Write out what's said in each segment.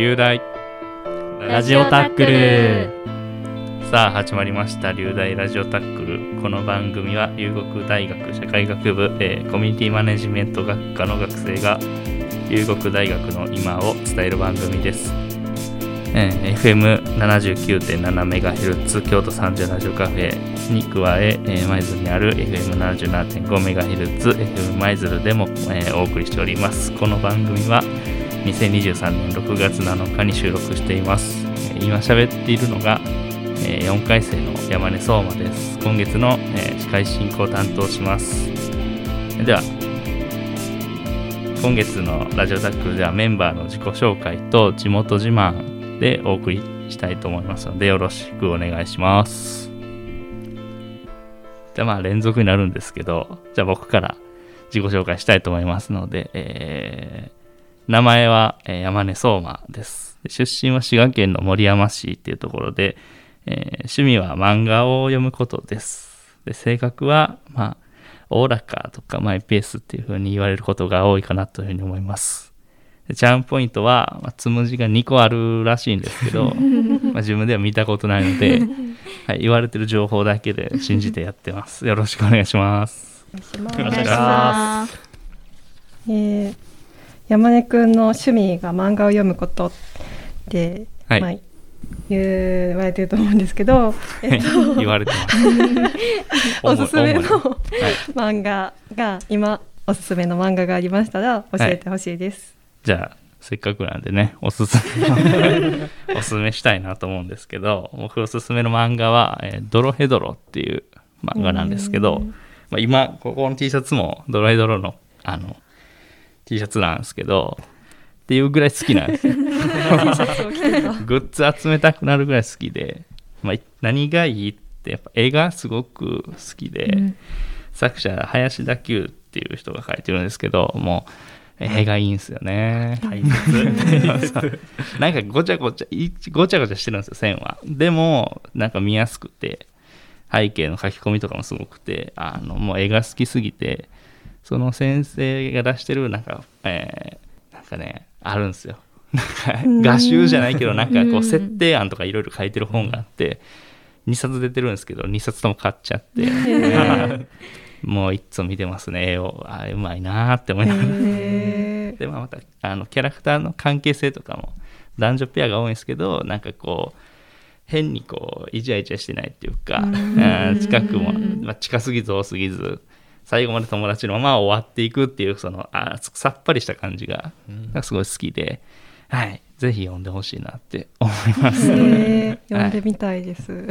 流大。ラジオタックル。さあ始まりました。流大ラジオタックル。この番組は龍谷大学社会学部、えーコミュニティマネジメント学科の学生が龍谷大学の今を伝える番組です、えー FM79.7MHz 京都三十ラジオカフェに加ええー舞鶴にある FM77.5MHz FM 舞鶴でも、えーお送りしております。この番組は2023年6月7日に収録しています。今喋っているのが、4回生の山根相馬です。今月の、司会進行を担当します。では、今月のラジオタックルではメンバーの自己紹介と地元自慢でお送りしたいと思いますので、よろしくお願いします。じゃあまあ連続になるんですけど、じゃあ僕から自己紹介したいと思いますので、えー名前は、えー山根相馬です。で出身は滋賀県の守山市っていうところで、えー趣味は漫画を読むことです。で性格は、まあ、おおらかとかマイペースっていう風に言われることが多いかなというふうに思います。でチャームポイントは、まあ、つむじが2個あるらしいんですけど、まあ、自分では見たことないので、はい、言われてる情報だけで信じてやってます。よろしくお願いします。お願いしお願いしま。ますえー山根くんの趣味が漫画を読むことって、はい。まあ、言われてると思うんですけど、えっと、言われてます。おすすめの漫画が今おすすめの漫画がありましたら教えてほしいです。じゃあ、せっかくなんでね、おすすめ、おすすめしたいなと思うんですけど、僕おすすめの漫画は、えードロヘドロっていう漫画なんですけど、まあ、今、ここの T シャツもドロヘドロの、あの、T シャツなんですけど、っていうぐらい好きなんですよ。グッズ集めたくなるぐらい好きで、まあ、何がいいって、やっぱ絵がすごく好きで、作者、林田久っていう人が書いてるんですけど、もう、絵がいいんですよね。大切。なんかごちゃごちゃ、いごちゃごちゃしてるんですよ、線は。でも、なんか見やすくて、背景の書き込みとかもすごくて、あの、もう絵が好きすぎて、その先生が出してる、なんか、えーなんかね、あるんですよ。なんか、画集じゃないけど、なんかこう、設定案とかいろいろ書いてる本があって、2冊出てるんですけど、2冊とも買っちゃって、もういっつも見てますね、絵を。あうまいなーって思いながら。で、まあ、またあのキャラクターの関係性とかも男女ペアが多いんですけどなんかこう変にこうイチャイチャしてないっていうかうん近くも、まあ、近すぎず多すぎず最後まで友達のまま終わっていくっていうそのあさっぱりした感じががすごい好きで、はい、ぜひ読んでほしいなって思います。へー読んでみたいです。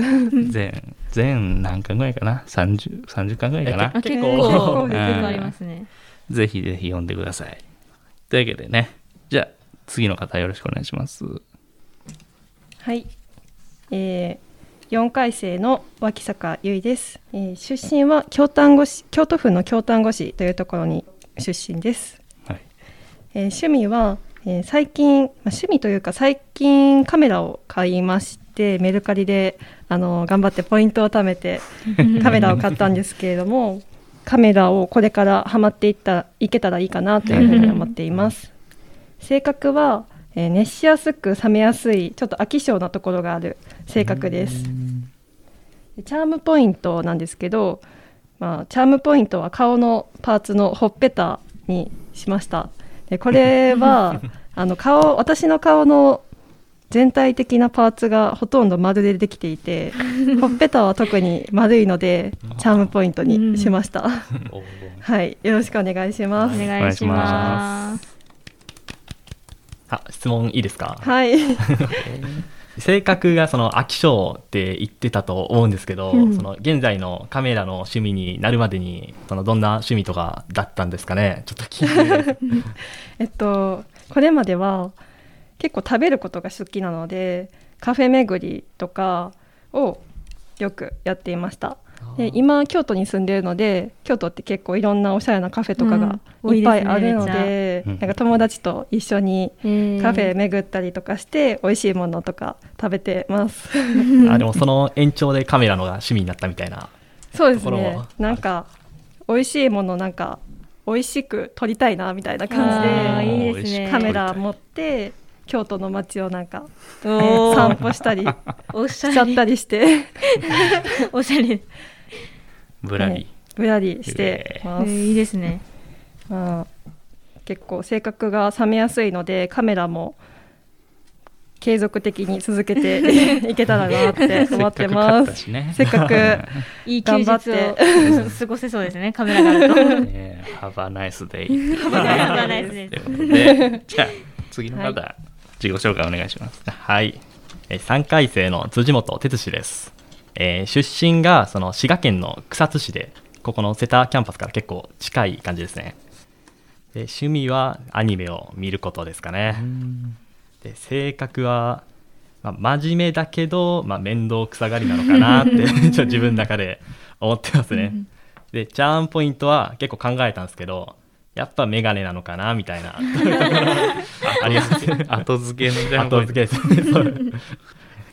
全全何巻ぐらいかな？30, 30巻ぐらいかな？あ結結構構結構ありますね。ぜひぜひ読んでください。というわけでね、じゃあ次の方よろしくお願いします。はい、えー、4回生の脇坂由衣です、えー出身は京丹後市京都府の京丹後市というところに出身です、はい。えー趣味は、えー最近、まあ、趣味というか最近カメラを買いましてメルカリであの頑張ってポイントを貯めて カメラを買ったんですけれどもカメラをこれからハマっていったいけたらいいかなというふうに思っています。性格は、えー熱しやすく冷めやすいちょっと飽き性なところがある性格です。でチャームポイントなんですけど、まあ、チャームポイントは顔のパーツのほっぺたにしました。でこれは あの顔私の顔の全体的なパーツがほとんど丸でできていて ほっぺたは特に丸いのでチャームポイントにしました、はい。よろしくお願いしおます。願いします。あ質問いいですか？はい。性格がその飽き性って言ってたと思うんですけど、うん。その現在のカメラの趣味になるまでにそのどんな趣味とかだったんですかね？ちょっと聞いて えっとこれまでは結構食べることが好きなのでカフェ巡りとかをよくやっていましたで今京都に住んでるので京都って結構いろんなおしゃれなカフェとかがうん。いっぱいあるのですねで,、めっちゃなんか友達と一緒にえーカフェ巡ったりとかして美味しいものとか食べてます。あでもその延長でカメラのが趣味になったみたいなそうですね。なんか美味しいものなんか美味しく撮りたいなみたいなあ感ーじでいいですね。カメラ持って京都の街をなんか、散歩したりおしゃれ。しちゃったりして。おしゃれ、ぶらり。ぶらりしてます、えーいいですね まあ、結構性格が冷めやすいのでカメラも継続的に続けて いけたらなって思ってませっかく買ったす。せっかく いい休日を過ごせそうですねカメラがあるとね Have a nice day. Have a nice day ということで、じゃあ、次の方、は自己紹介お願いします。はい。えー3回生の辻本哲司です。えー出身がその滋賀県の草津市で、ここの瀬田キャンパスから結構近い感じですね。で趣味はアニメを見ることですかね。で性格は、まあ、真面目だけど、まあ、面倒くさがりなのかなって ちょっと自分の中で思ってますね。でチャームポイントは結構考えたんですけどやっぱメガネなのかなみたいな。あります。後付けの後付けです。ね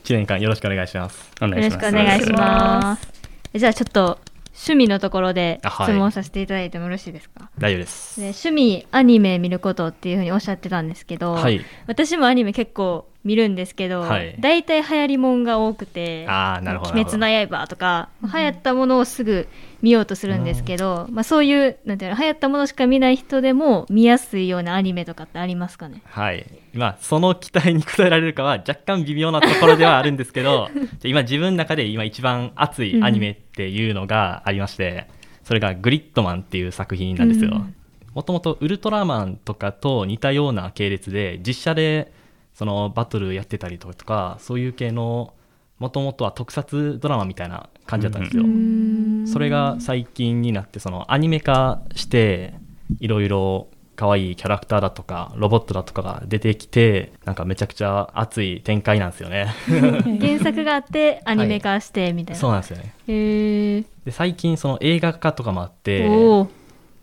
1年間よろしくお願いします。お願いします。よろしくお願いします。じゃあちょっと趣味のところで質問させていただいてもよろしいですか、大丈夫です。で趣味アニメ見ることっていうふうにおっしゃってたんですけど、はい。私もアニメ結構見るんですけど、はい。大体流行りもんが多くてああなるほど鬼滅の刃」とか流行ったものをすぐ見ようとするんですけど、まあ、そういうなんていうの流行ったものしか見ない人でも見やすいようなアニメとかってありますかね。はい。まあその期待に応えられるかは若干微妙なところではあるんですけど 今自分の中で今一番熱いアニメっていうのがありまして、それが「グリッドマン」っていう作品なんですよ。うん。もともとウルトラマンとかと似たような系列で実写でそのバトルやってたりとかそういう系のもともとは特撮ドラマみたいな感じだったんですよ、それが最近になってそのアニメ化していろいろ可愛いキャラクターだとかロボットだとかが出てきてなんかめちゃくちゃ熱い展開なんですよね。原作があってアニメ化してみたいな、そうなんですよね。へえで最近その映画化とかもあっておお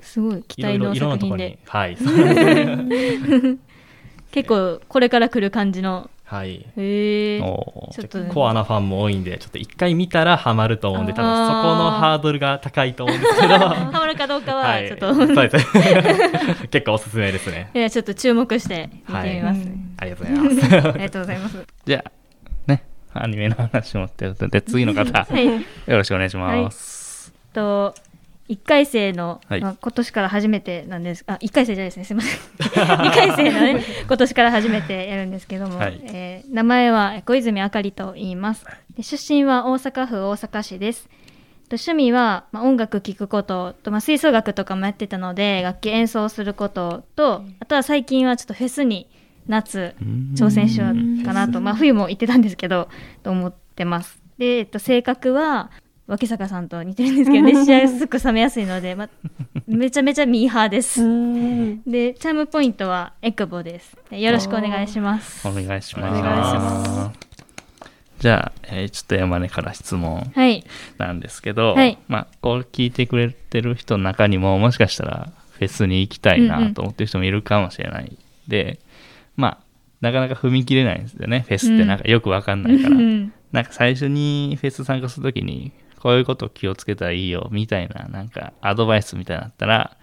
すごい期いろいろ待のいろんなところ作品でにはい 結構これから来る感じの。はい。へえ。ちょっとね。コアなファンも多いんでちょっと一回見たらハマると思うんで多分そこのハードルが高いと思うんですけど。ハマるかどうかはちょっと、そうですね。結構おすすめですね。いやちょっと注目して見てみます、ありがとうございます。ありがとうございます。じゃあ、ね、アニメの話もってで、次の方、はい。よろしくお願いします。と1回生の、はい。まあ、今年から初めてなんですあ1回生じゃないですね。すみません。2回生のね今年から初めてやるんですけども、はい。えー名前は小泉あかりと言います。で出身は大阪府大阪市です。と趣味は、まあ、音楽聴くことと、まあ、吹奏楽とかもやってたので楽器演奏することとあとは最近はちょっとフェスに夏挑戦しようかなと、まあ、冬も行ってたんですけどと思ってます。で、えっと、性格は脇坂さんと似てるんですけど熱しやすく冷めやすいので、まあ、めちゃめちゃミーハーです。でチャームポイントはエクボです。でよろしくお願いします。お願いしお願いします。じゃあ、えーちょっと山根から質問はい。なんですけど、はい。まあ、こう聞いてくれてる人の中にも、もしかしたらフェスに行きたいうんうなん。と思ってる人もいるかもしれない。で、まあ、なかなか踏み切れないんですよね。フェスって。なんかよくわかんないから。うんなんか最初にフェス参加するときに、こういうこと気をつけたらいいよ、みたいな、なんかアドバイスみたいなったら、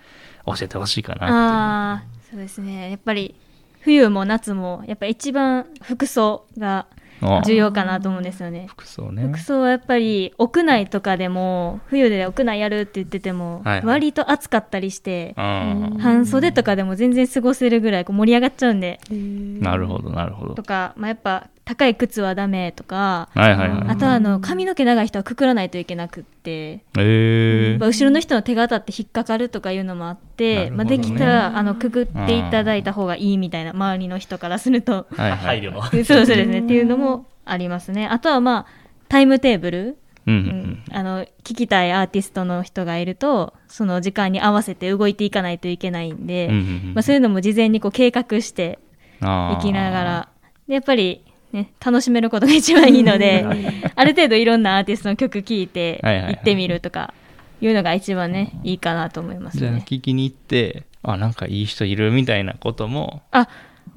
教えてほしいかなああそうですねやっぱり冬も夏もやっぱ一番服装が。重要かなと思うんですよね。服装ね。服装はやっぱり屋内とかでも冬で屋内やるって言っててもはいはい。割と暑かったりしてうん半袖とかでも全然過ごせるぐらいこう盛り上がっちゃうんで。なるほど、なるほど。と。か、まあ、やっぱ高い靴はダメとかはいはいはい。あとはあの髪の毛長い人はくくらないといけなくってえー、まあ後ろの人の手が当たって引っかかるとかいうのもあって、まあ、できたらあのくくっていただいた方がいいみたいな周りの人からすると。はいはい。配慮の。そ うそうですね。っていうのもありますね。あとはまあタイムテーブル、うんあの聞きたいアーティストの人がいるとその時間に合わせて動いていかないといけないんで、うん。うんうんうん。まあ、そういうのも事前にこう計画してあー。行きながら。でやっぱり、ね、楽しめることが一番いいので ある程度いろんなアーティストの曲聴いて行ってみるとかいうのが一番ねいいかなと思いますじゃあね。聞きに行って、あ、なんかいい人いるみたいなこともあ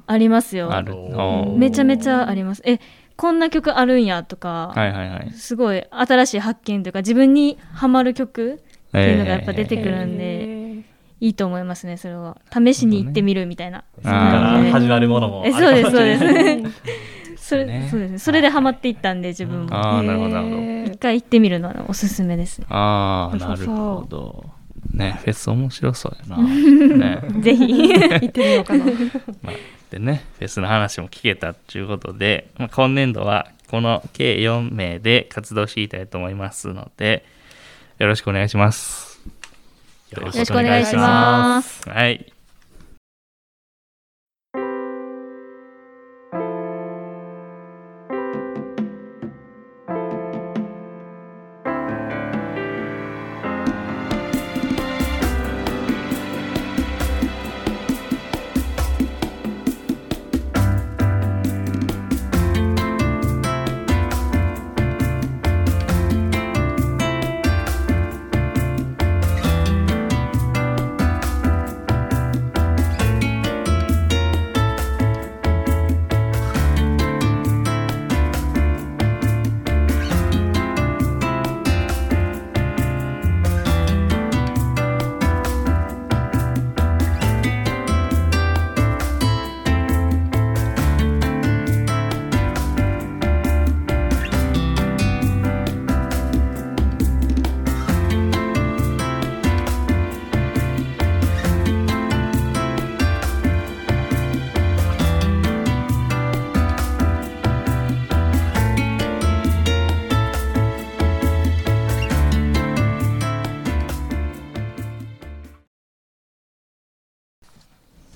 ありますよ。めちゃめちゃあります。えこんな曲あるんやとか、はいはいはい。すごい新しい発見というか自分にハマる曲っていうのがやっぱ出てくるんで、いいと思いますねそれは。試しに行ってみるみたいな、そこから始まるものもそうですそうです。そ れね。そうです。ねそれでハマっていったんで自分も。ああなるほどなるほど。一回行ってみるのはおすすめですね。ああなるほどねフェス面白そうやな ねぜひ行ってみようかな。まあ、でね、フェスの話も聞けたということで、まあ、今年度はこの計4名で活動していきたいと思いますので、よろしくお願いします。よろよろしくお願いしますはい。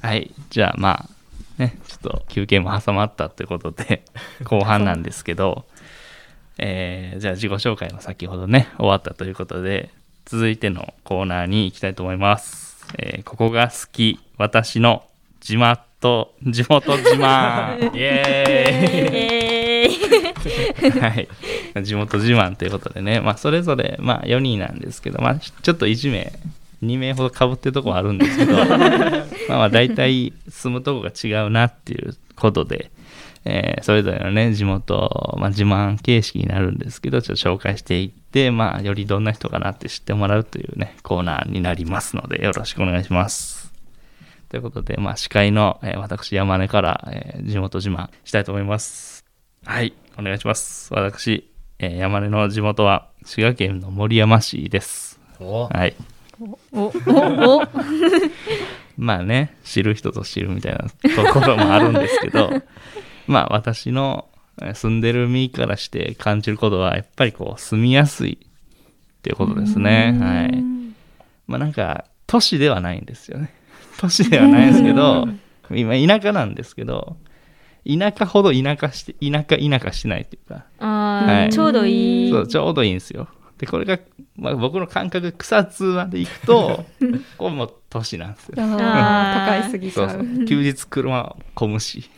はい。じゃあまあ、ね、ちょっと休憩も挟まったということで、後半なんですけど、えーじゃあ自己紹介も先ほどね、終わったということで、続いてのコーナーに行きたいと思います。えーここが好き、私の地元、地元自慢。イエーイえーはい、地元自慢ということでね、まあ、それぞれ、まあ、4人なんですけど、まあ、ちょっと1名、2名ほどかぶってるところあるんですけど、まあまあ大体住むとこが違うなっていうことで、えーそれぞれのね、地元、まあ、自慢形式になるんですけど、ちょっと紹介していって、まあ、よりどんな人かなって知ってもらうというね、コーナーになりますので、よろしくお願いします。ということで、まあ、司会の、えー私、山根から、えー地元自慢したいと思います。はい、お願いします。私、えー山根の地元は滋賀県の守山市です。おはい。おおお まあね、知る人ぞ知るみたいなところもあるんですけど、まあ私のえー住んでる身からして感じることは、やっぱりこう、住みやすいっていうことですね。はい。まあなんか、都市ではないんですよね。都市ではないんですけど、今田舎なんですけど、田舎ほど田舎して、田舎田舎してないっていうか、はいちょうどいいそうちょうどいいんですよ。でこれが、まあ、僕の感覚草津まで行くと これもう都市なんですよ。あー都会すぎちそう。そゃう。う。休日車混むし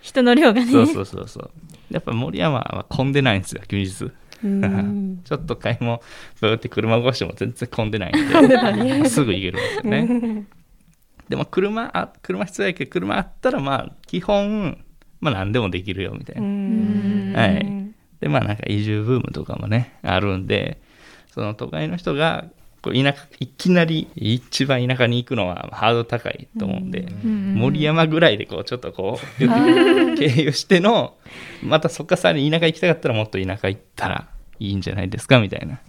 人の量がね。そうそうそうそう。やっぱ森山は混んでないんですよ休日。うん。ちょっと買い物ブーって車動かしても全然混んでないんで。すぐ行けるんですよね。でも車あ車必要やけど車あったらまあ基本まあ何でもできるよみたいな。うん。はいでまあなんか移住ブームとかもねあるんでその都会の人がこう田舎いきなり一番田舎に行くのはハードル高いと思うんで、うん森山ぐらいでこうちょっとこう経由してのまたそっからさらに田舎行きたかったらもっと田舎行ったらいいんじゃないですかみたいな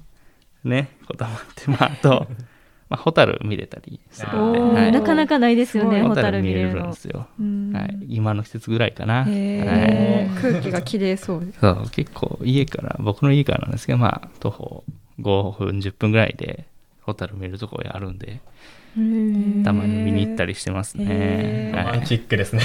ねこともあってまああと、まあ、ホタル見れたりするんで、はい。なかなかないですよねホタル見見れれるんですよ、うんはい、今の季節ぐらいかな、はい。空気が綺麗そう。です。そう結構家から僕の家からなんですけどまあ徒歩5分10分ぐらいでホタル見るとこあるんでうんたまに見に行ったりしてますね。はい。ロマンチックですね。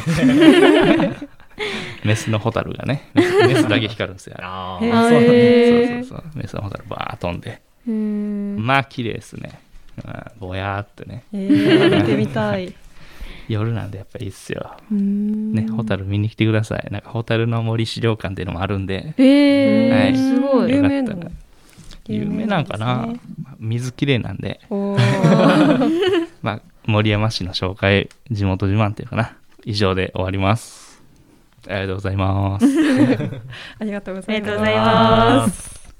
メスのホタルがねメスだけ光るんですよ。ああー。そうそうそうそう。メスのホタルバーッ飛んで。うんまあ綺麗ですね、うん ぼやーってね。えー見てみたい。夜なんでやっぱいいっすよ。ねねホタル見に来てください。なんかホタルの森資料館っていうのもあるんで。えーはい。すごい。有名な有名なんかな、有名なんです水綺麗なんで。まあ、森山市の紹介、地元自慢っていうかな。以上で終わります。ありがとうございます。ありがとうごあざいます。りがとうございます。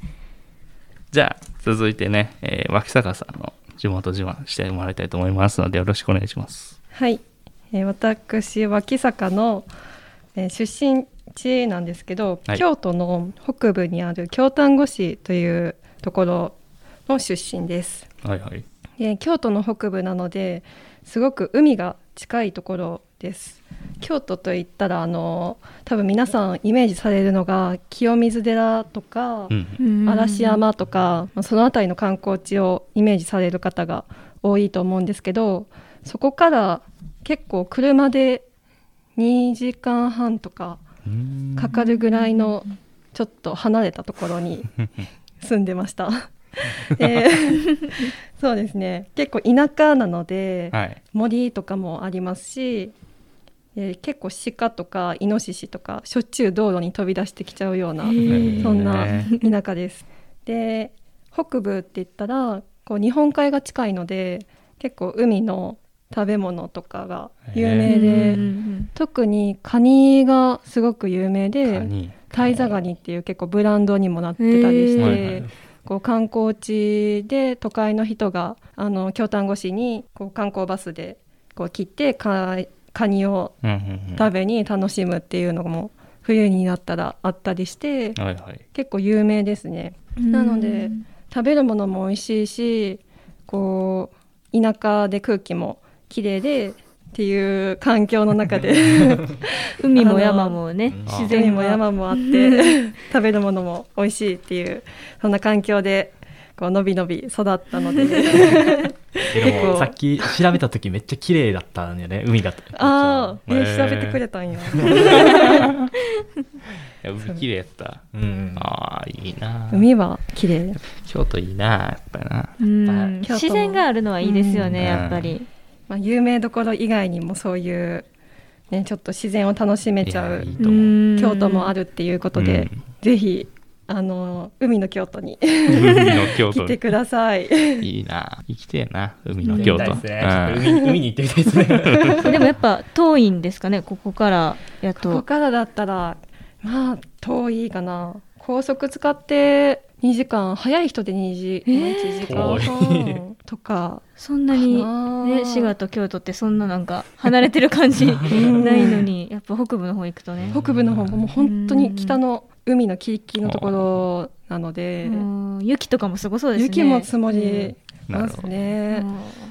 じゃあ、続いてね、えー脇坂さんの地元自慢してもらいたいと思いますのでよろしくお願いします。はい、えー私脇坂の、えー出身地なんですけど、はい京都の北部にある京丹後市というところの出身です。はいはい。で京都の北部なのですごく海が近いところです。京都といったらあの多分皆さんイメージされるのが清水寺とか、うん。嵐山とか、まあその辺りの観光地をイメージされる方が多いと思うんですけどそこから結構車で2時間半とかうんかかるぐらいのちょっと離れたところに 住んでました。で そうですね結構田舎なので、はい。森とかもありますし、えー結構鹿とかイノシシとかしょっちゅう道路に飛び出してきちゃうようなそんなね田舎です。で北部って言ったらこう日本海が近いので結構海の食べ物とかが有名で、特にカニがすごく有名でタイザガニっていう結構ブランドにもなってたりして、こう観光地で都会の人があの京丹後市にこう観光バスでこう来てカカニを食べに楽しむっていうのも冬になったらあったりしてはいはい。結構有名ですね。なので食べるものも美味しいしこう田舎で空気も綺麗でっていう環境の中で 海も山もね自然海も山もあって 食べるものも美味しいっていうそんな環境でこうのびのび育ったので。で結構。もさっき調べた時めっちゃ綺麗だったんだよね海がああ、ね、へー。調べてくれたんや。海綺麗やった。うん。ああ、いいな。海は綺麗京都いいな、やっぱりな。うん。自然があるのはいいですよね、うん。やっぱり。まあ、有名どころ以外にもそういう、ね、ちょっと自然を楽しめちゃう。京都もあるっていうことで、うん。ぜひあの海の京都に。来てください。いいな。生きてえな、海の京都。海海に行ってみたいですね。でもやっぱ遠いんですかね、ここからやここと。からだったらまあ遠いかな。高速使って2時間早い人で2時、えー？まあ1時間。半とか。そんなに、ね、滋賀と京都ってそんななんか離れてる感じないのに、やっぱ北部の方行くとね。北部の方ももう本当に北の海のキリキリのところなので、うん雪とかもすごそうですね。雪も積もります。ね。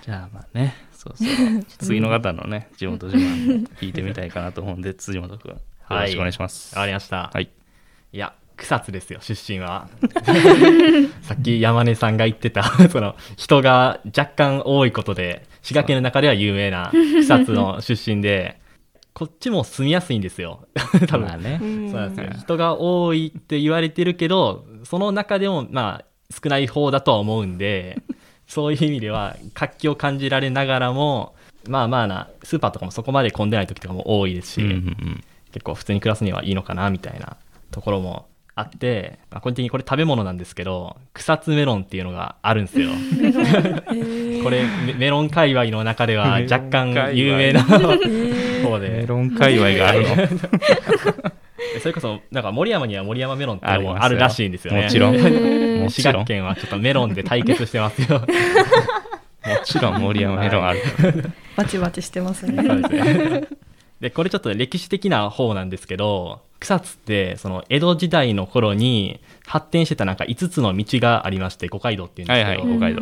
じゃあまあね、そうそう。次の方のね、地元自慢聞いてみたいかなと思うんで、辻本君、よろしくお願いします。わかりました、はい。いや草津ですよ出身は さっき山根さんが言ってた その人が若干多いことで滋賀県の中では有名な草津の出身でこっちも住みやすいんですよ。多分、まあね。う。ん。そうなんですよ。うん人が多いって言われてるけどその中でもまあ少ない方だとは思うんで そういう意味では活気を感じられながらもまあまあなスーパーとかもそこまで混んでない時とかも多いですし、うんうんうん。結構普通に暮らすにはいいのかなみたいなところもあって、まあ、個人的にこれ食べ物なんですけど草津メロンっていうのがあるんですよこれメメロン界隈の中では若干有名な方でメロン界隈があるの？それこそなんか森山には森山メロンってもあるらしいんですよねもちろん。へ ーもちろん。も滋賀県はちょっとメロンで対決してますよちろん森山メロンある。バチバチしてますそうね。ですねでこれちょっと歴史的な方なんですけど草津ってその江戸時代の頃に発展してたなんか5つの道がありまして五街道っていうんですけど、はいはい五街道。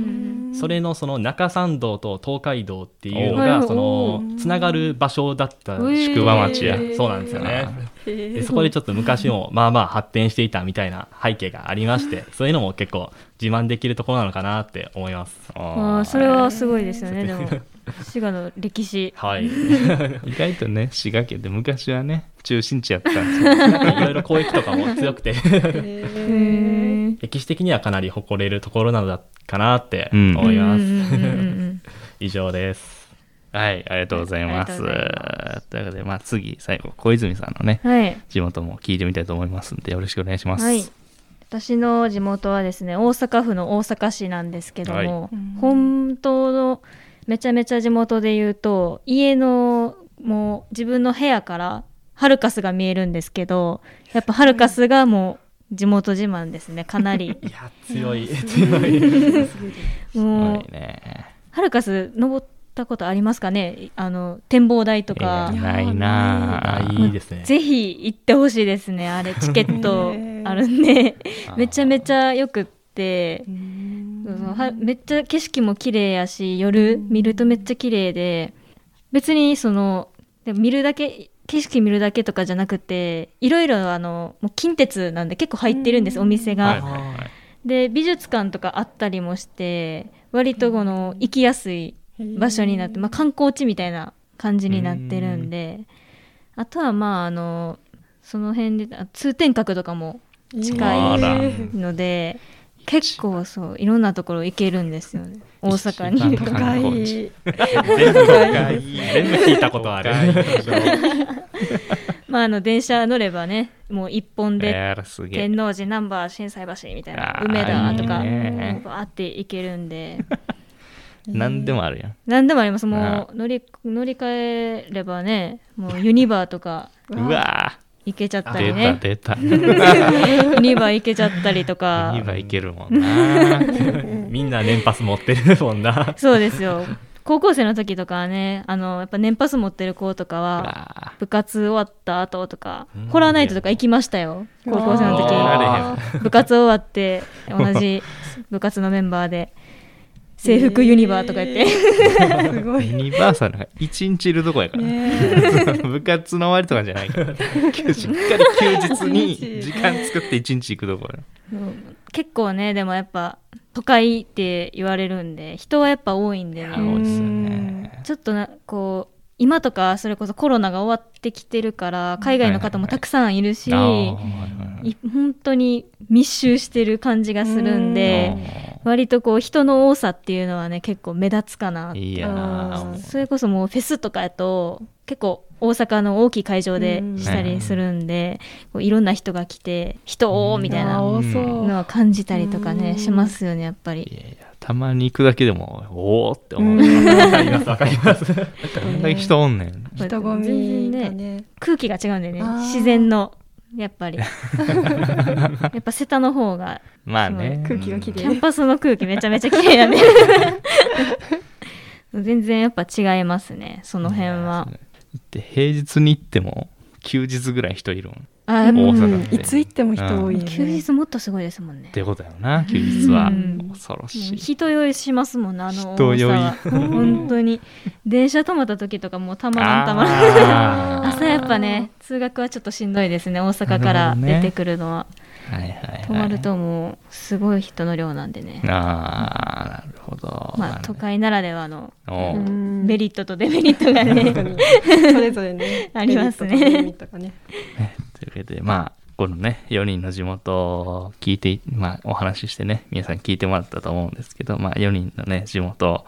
それのその中山道と東海道っていうのがそのつながる場所だった宿場町やそうなんですよね。あでそこでちょっと昔もまあまあ発展していたみたいな背景がありまして そういうのも結構自慢できるところなのかなって思います。ああーそれはすごいですよね、でも。滋賀の歴史。はいい 意外とね、滋賀県で昔はね、中心地やったんですよ。ろいろ交易とかも強くて歴史的にはかなり誇れるところなのだかなってうん思います、以上ですはい、ありがとうございます。ということで、まあ次、最後、小泉さんのね、はい。地元も聞いてみたいと思いますんで、よろしくお願いします。はい。私の地元はですね、大阪府の大阪市なんですけども、はい本当のめちゃめちゃ地元で言うと、家のもう自分の部屋からハルカスが見えるんですけど、やっぱハルカスがもう地元自慢ですねかなり。いや強い強い。すもうごいねハルカス登ったことありますかね？あの展望台とか。いやないな。あいいですね。ぜひ行ってほしいですねあれチケット。あるんで。めちゃめちゃよくって。そうそうはめっちゃ景色も綺麗やし夜見るとめっちゃ綺麗で別にそのでも見るだけ景色見るだけとかじゃなくていろいろあのもう近鉄なんで結構入ってるんです、お店が、はいはいはい。で美術館とかあったりもして割とこの行きやすい場所になって、まあ、観光地みたいな感じになってるんであとはまああのその辺であ通天閣とかも近いので結構そういろんなところ行けるんですよね。大阪に。全部全部聞い。たことある。まああの電車乗ればねもう一本で天王寺難波心斎橋みたいな梅田とかバーって行けるんで。何でもあるやん。何でもあります。もあう乗り乗り換えればねもうユニバーとか。うわ行けちゃったりね。出たユニバー行けちゃったりとか。2倍いけるもんな。みんな年パス持ってるもんな。そうですよ。高校生の時とかはねあのやっぱ年パス持ってる子とかうはわ部活終わった後とかうん。ホラーナイトとか行きましたよ。高校生の時。あ部活終わって同じ部活のメンバーで制服ユニバーとか言って、すごいユニバーサルが1日いるとこやから、ね 部活の終わりとかじゃないから。しっかり休日に時間作って1日行くとこやう。ん結構ねでもやっぱ都会って言われるんで人はやっぱ多いんでね。いや多いっすよね。ちょっとなこう今とかそれこそコロナが終わってきてるから海外の方もたくさんいるし、本当に密集してる感じがするんで割とこう人の多さっていうのはね結構目立つかないいやそれこそもうフェスとかやと結構大阪の大きい会場でしたりするんで、こういろんな人が来て人多みたいな多そう。のは感じたりとかうん。ねしますよねやっぱいり。やいやたまに行くだけでもおおって思う、うん。わかりますわかります。どんだけ人おんねん。人混みね。ね空気が違うんでね。あー。自然のやっぱり。やっぱ瀬田の方がまあね。空気がきれいキャンパスの空気めちゃめちゃ綺麗やね。全然やっぱ違いますねその辺は。で平日に行っても休日ぐらい人いるん。っあ大阪いつ行っても人多いよね。休日もっとすごいですもんね。てことやろな休日は。うん。恐ろしい。人酔いしますもんねあの人酔い。本当に。電車止まった時とかもうたまらんたまらん。朝やっぱね通学はちょっとしんどいですね大阪から出てくるのは、はいはいはい。止まるともうすごい人の量なんでね、ああなるほど。まあ都会ならではのメリットとデメリットがね。それぞれね。ありますね。メリットとデメリットがねというわけでまあこのね4人の地元を聞いて、まあ、お話ししてね皆さん聞いてもらったと思うんですけど、まあ、4人のね地元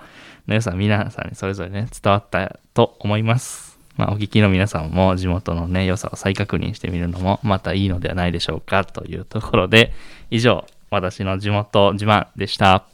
の良さ皆さんにそれぞれね伝わったと思います。まあ、お聞きの皆さんも地元のね良さを再確認してみるのもまたいいのではないでしょうかというところで以上私の地元自慢でした。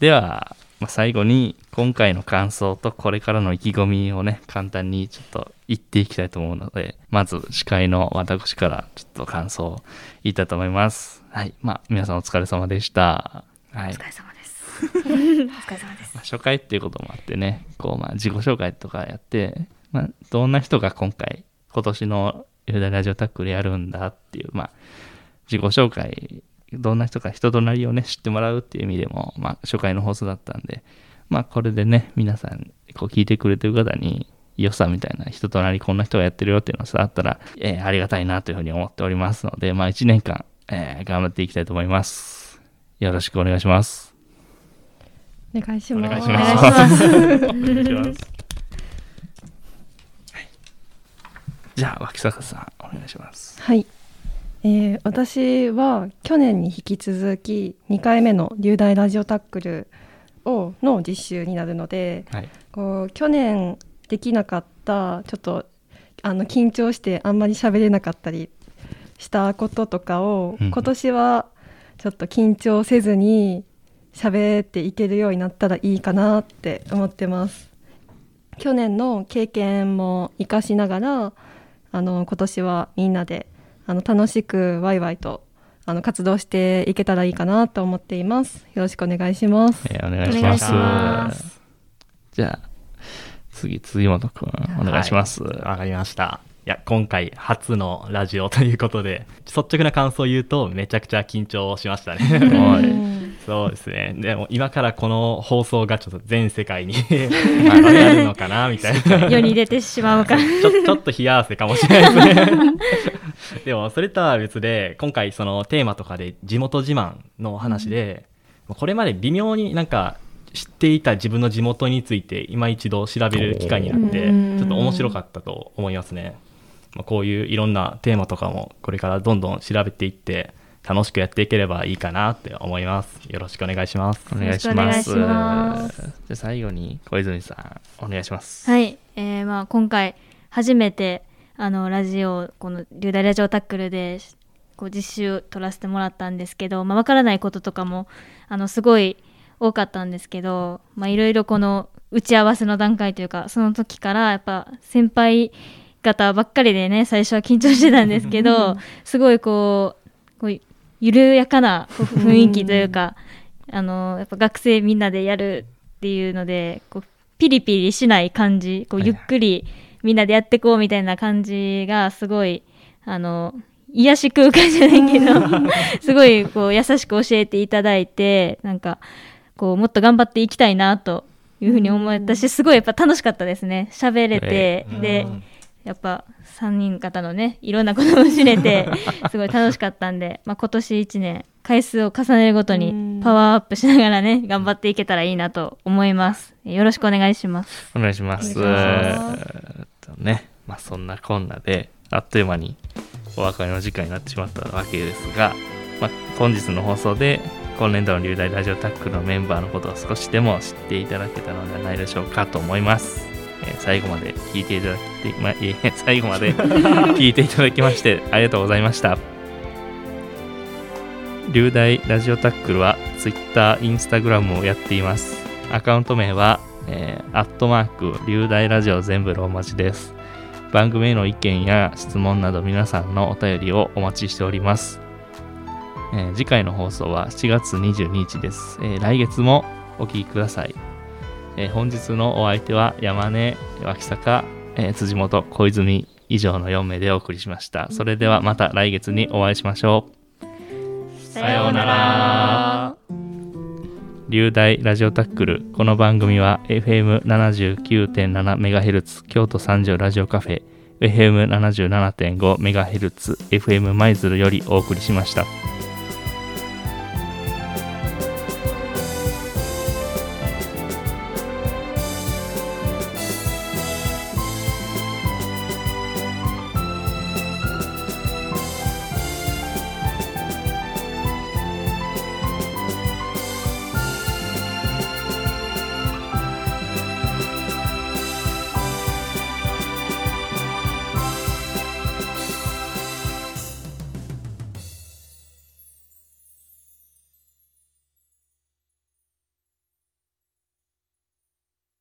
では、まあ、最後に今回の感想とこれからの意気込みをね簡単にちょっと言っていきたいと思うのでまず司会の私からちょっと感想を言いたいと思います。はい。まあ皆さんお疲れ様でした。はい。お疲れ様です。お疲れ様です。まあ初回っていうこともあってねこうまあ自己紹介とかやって、まあ、どんな人が今回今年の「雄大ラジオタックル」やるんだっていう、まあ、自己紹介どんな人か人となりをね知ってもらうっていう意味でも、まあ、初回の放送だったんで、まあ、これでね皆さんこう聞いてくれてる方に良さみたいな人となりこんな人がやってるよっていうのが伝わったら、えーありがたいなというふうに思っておりますので、まあ、1年間、えー頑張っていきたいと思います。よろしくお願いします。お願いします。お願いしお願いしまます。すお願いします。じゃあ脇坂さんお願いします。はい、えー私は去年に引き続き2回目の流大ラジオタックルをの実習になるのではいこう去年できなかったちょっとあの緊張してあんまり喋れなかったりしたこととかをうん今年はちょっと緊張せずに喋っていけるようになったらいいかなって思ってます。去年の経験も生かしながらあの今年はみんなであの楽しくワイワイとあの活動していけたらいいかなと思っています。よろしくお願いします。えーお願いしますじゃあ次辻本くんお願いします、はいわかりました。いや、今回初のラジオということで、率直な感想を言うと、めちゃくちゃ緊張しましたね。はいうんそうですね。でも今からこの放送がちょっと全世界に やるのかなみたいな。世に出てしまうかちょちょっと冷や汗かもしれないですね。でもそれとは別で今回そのテーマとかで地元自慢の話で、これまで微妙になんか知っていた自分の地元について今一度調べる機会になってうんちょっと面白かったと思いますね。まあ、こういういろんなテーマとかもこれからどんどん調べていって楽しくやっていければいいかなって思います。よろしくお願いします。お願いしますますじゃあ最後に小泉さんお願いしますはい、えーまあ、今回初めてあのラジオこの「流大ラジオタックルで」こう実習取らせてもらったんですけど、まあ、分からないこととかもあのすごい多かったんですけどまあいろいろこの打ち合わせの段階というかその時からやっぱ先輩方ばっかりでね最初は緊張してたんですけど すごいこうこう緩やかな 雰囲気というかあのやっぱ学生みんなでやるっていうのでこうピリピリしない感じこうゆっくりみんなでやってこうみたいな感じがすごいあの癒し空間じゃないけど すごいこう優しく教えていただいてなんかこうもっと頑張っていきたいなというふうに思ったしすごいやっぱ楽しかったですね。喋れて、えでうんやっぱ3人方のねいろんなことを知れて すごい楽しかったんで、まあ、今年1年回数を重ねるごとにパワーアップしながらね頑張っていけたらいいなと思います。よろしくお願いします。お願いします。ねまあそんなこんなであっという間にお別れの時間になってしまったわけですが、まあ、本日の放送で今年度の流大ラジオタックルのメンバーのことを少しでも知っていただけたのではないでしょうかと思います。え最後まで聞いていただき、ま、いえ最後まで聞いていただきま してありがとうございました。流大ラジオタックルは Twitter、Instagram をやっています。アカウント名は、えアットマーク、流大ラジオ全部ローマ字です。番組への意見や質問など皆さんのお便りをお待ちしております。えー次回の放送は7月22日です。えー来月もお聞きください。えー本日のお相手は山根、脇坂、えー辻本、小泉以上の4名でお送りしました。それではまた来月にお会いしましょう。さようなら流大ラジオタックルこの番組は FM79.7MHz 京都三条ラジオカフェ FM77.5MHz FM 舞鶴よりお送りしました。